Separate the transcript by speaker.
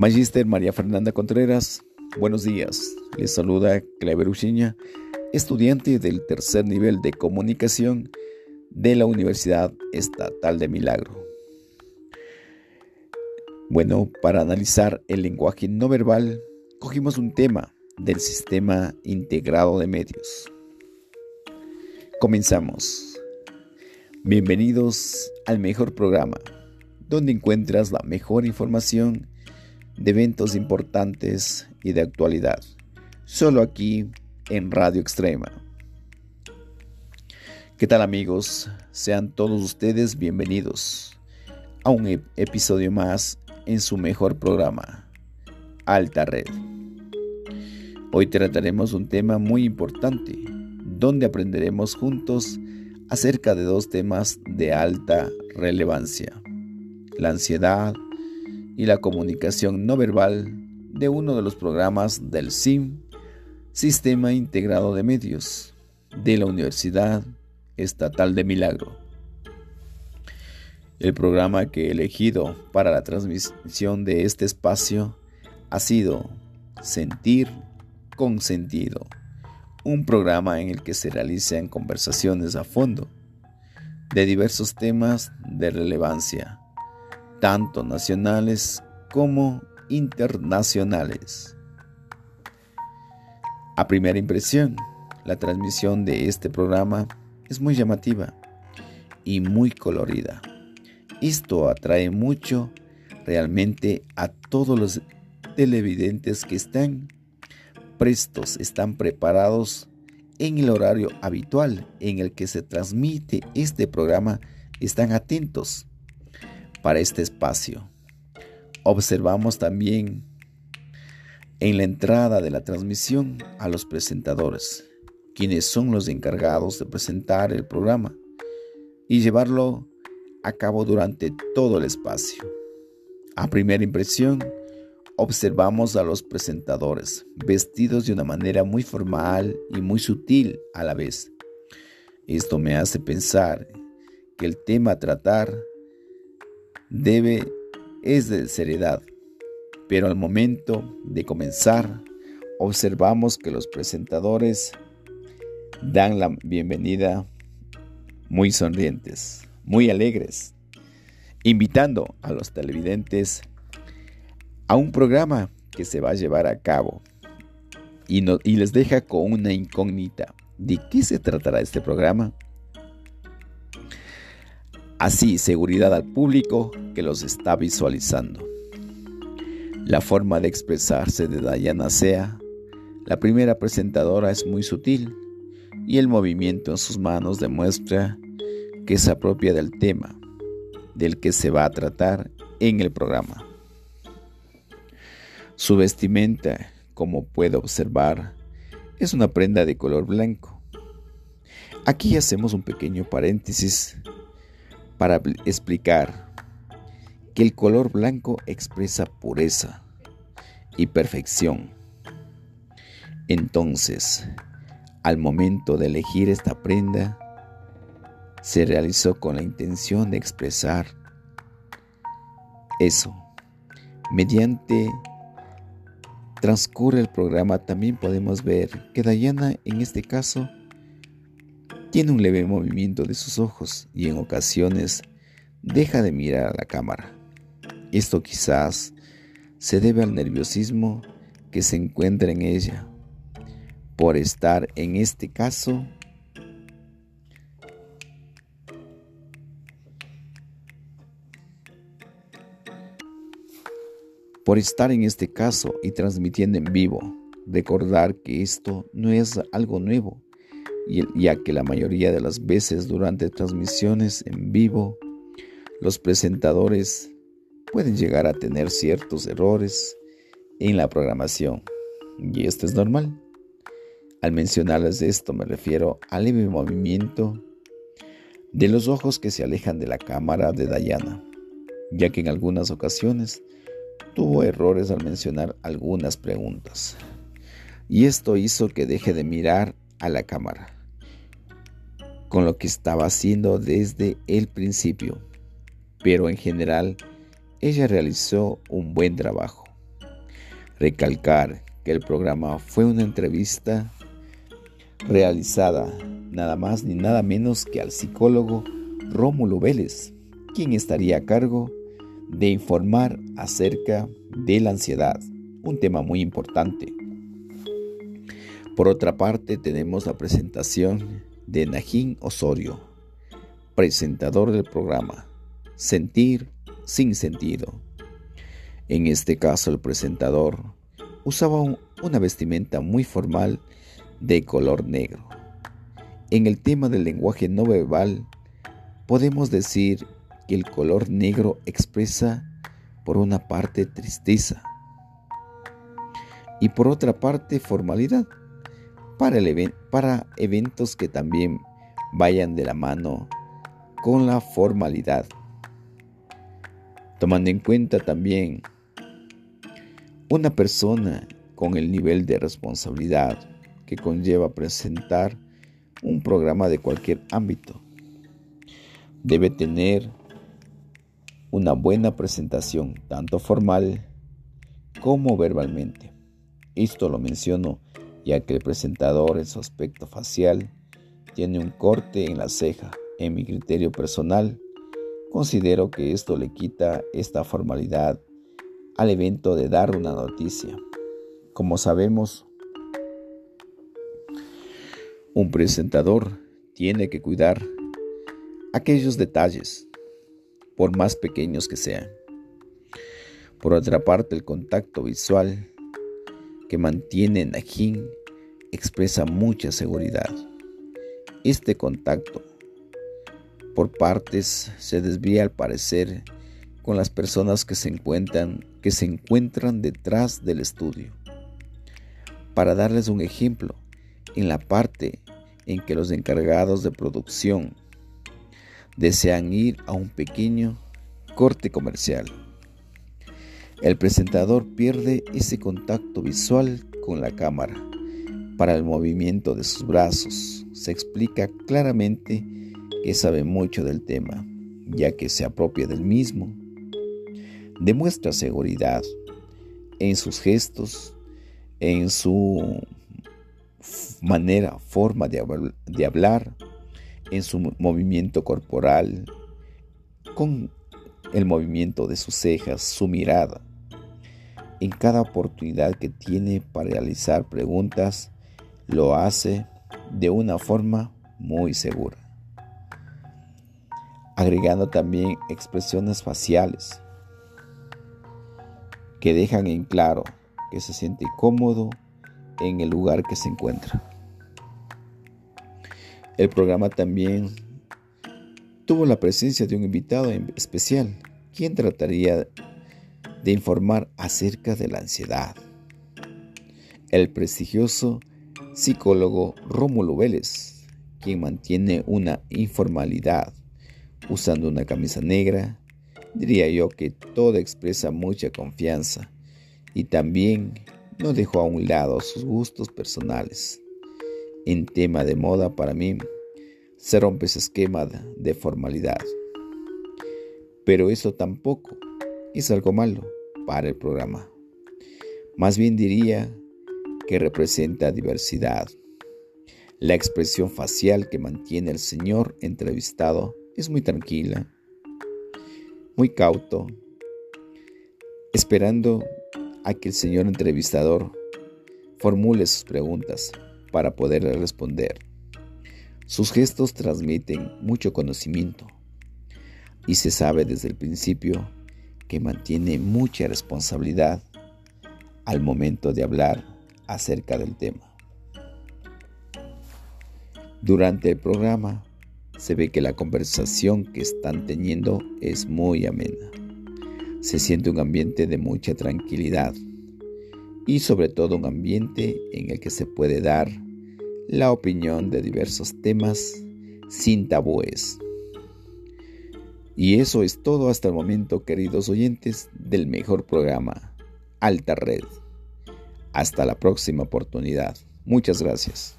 Speaker 1: Magister María Fernanda Contreras, buenos días. Les saluda Clever Uchiña, estudiante del tercer nivel de comunicación de la Universidad Estatal de Milagro. Bueno, para analizar el lenguaje no verbal, cogimos un tema del sistema integrado de medios. Comenzamos. Bienvenidos al mejor programa, donde encuentras la mejor información de eventos importantes y de actualidad, solo aquí en Radio Extrema. ¿Qué tal amigos? Sean todos ustedes bienvenidos a un episodio más en su mejor programa, Alta Red. Hoy trataremos un tema muy importante, donde aprenderemos juntos acerca de dos temas de alta relevancia, la ansiedad y la comunicación no verbal de uno de los programas del SIM, Sistema Integrado de Medios, de la Universidad Estatal de Milagro. El programa que he elegido para la transmisión de este espacio ha sido Sentir con Sentido, un programa en el que se realizan conversaciones a fondo de diversos temas de relevancia tanto nacionales como internacionales. A primera impresión, la transmisión de este programa es muy llamativa y muy colorida. Esto atrae mucho realmente a todos los televidentes que están prestos, están preparados en el horario habitual en el que se transmite este programa, están atentos para este espacio. Observamos también en la entrada de la transmisión a los presentadores, quienes son los encargados de presentar el programa y llevarlo a cabo durante todo el espacio. A primera impresión, observamos a los presentadores vestidos de una manera muy formal y muy sutil a la vez. Esto me hace pensar que el tema a tratar debe es de seriedad, pero al momento de comenzar observamos que los presentadores dan la bienvenida muy sonrientes, muy alegres, invitando a los televidentes a un programa que se va a llevar a cabo y, y les deja con una incógnita. ¿De qué se tratará este programa? Así seguridad al público que los está visualizando. La forma de expresarse de Diana Sea, la primera presentadora, es muy sutil y el movimiento en sus manos demuestra que se apropia del tema del que se va a tratar en el programa. Su vestimenta, como puede observar, es una prenda de color blanco. Aquí hacemos un pequeño paréntesis para explicar que el color blanco expresa pureza y perfección. Entonces, al momento de elegir esta prenda, se realizó con la intención de expresar eso. Mediante transcurre el programa también podemos ver que Diana en este caso tiene un leve movimiento de sus ojos y en ocasiones deja de mirar a la cámara. Esto quizás se debe al nerviosismo que se encuentra en ella por estar en este caso por estar en este caso y transmitiendo en vivo. Recordar que esto no es algo nuevo, ya que la mayoría de las veces durante transmisiones en vivo, los presentadores pueden llegar a tener ciertos errores en la programación, y esto es normal. Al mencionarles esto me refiero al leve movimiento de los ojos que se alejan de la cámara de Diana, ya que en algunas ocasiones tuvo errores al mencionar algunas preguntas. Y esto hizo que deje de mirar a la cámara con lo que estaba haciendo desde el principio, pero en general ella realizó un buen trabajo. recalcar que el programa fue una entrevista realizada nada más ni nada menos que al psicólogo Rómulo Vélez, quien estaría a cargo de informar acerca de la ansiedad, un tema muy importante. Por otra parte, tenemos la presentación de Najín Osorio, presentador del programa Sentir sin sentido. En este caso, el presentador usaba una vestimenta muy formal de color negro. En el tema del lenguaje no verbal, podemos decir que el color negro expresa por una parte tristeza y por otra parte formalidad para, para eventos que también vayan de la mano con la formalidad. Tomando en cuenta también una persona con el nivel de responsabilidad que conlleva presentar un programa de cualquier ámbito. Debe tener una buena presentación, tanto formal como verbalmente. Esto lo menciono ya que el presentador en su aspecto facial tiene un corte en la ceja. En mi criterio personal, considero que esto le quita esta formalidad al evento de dar una noticia. Como sabemos, un presentador tiene que cuidar aquellos detalles, por más pequeños que sean. Por otra parte, el contacto visual que mantiene Najin expresa mucha seguridad. Este contacto por partes se desvía al parecer con las personas que se encuentran que se encuentran detrás del estudio. Para darles un ejemplo, en la parte en que los encargados de producción desean ir a un pequeño corte comercial. El presentador pierde ese contacto visual con la cámara. Para el movimiento de sus brazos se explica claramente que sabe mucho del tema, ya que se apropia del mismo. Demuestra seguridad en sus gestos, en su manera, forma de, hablar, en su movimiento corporal, con el movimiento de sus cejas, su mirada. En cada oportunidad que tiene para realizar preguntas, lo hace de una forma muy segura. Agregando también expresiones faciales que dejan en claro que se siente cómodo en el lugar que se encuentra. El programa también tuvo la presencia de un invitado especial, quien trataría de informar acerca de la ansiedad. El prestigioso psicólogo Rómulo Vélez, quien mantiene una informalidad usando una camisa negra, diría yo que todo expresa mucha confianza y también no dejó a un lado sus gustos personales. En tema de moda para mí, se rompe ese esquema de formalidad. Pero eso tampoco es algo malo para el programa. Más bien diría que representa diversidad. La expresión facial que mantiene el señor entrevistado es muy tranquila, muy cauto, esperando a que el señor entrevistador formule sus preguntas para poder responder. Sus gestos transmiten mucho conocimiento y se sabe desde el principio que mantiene mucha responsabilidad al momento de hablar acerca del tema. Durante el programa se ve que la conversación que están teniendo es muy amena se siente un ambiente de mucha tranquilidad y sobre todo un ambiente en el que se puede dar la opinión de diversos temas sin tabúes. Y eso es todo hasta el momento, queridos oyentes, del mejor programa, Alta Red. Hasta la próxima oportunidad. Muchas gracias.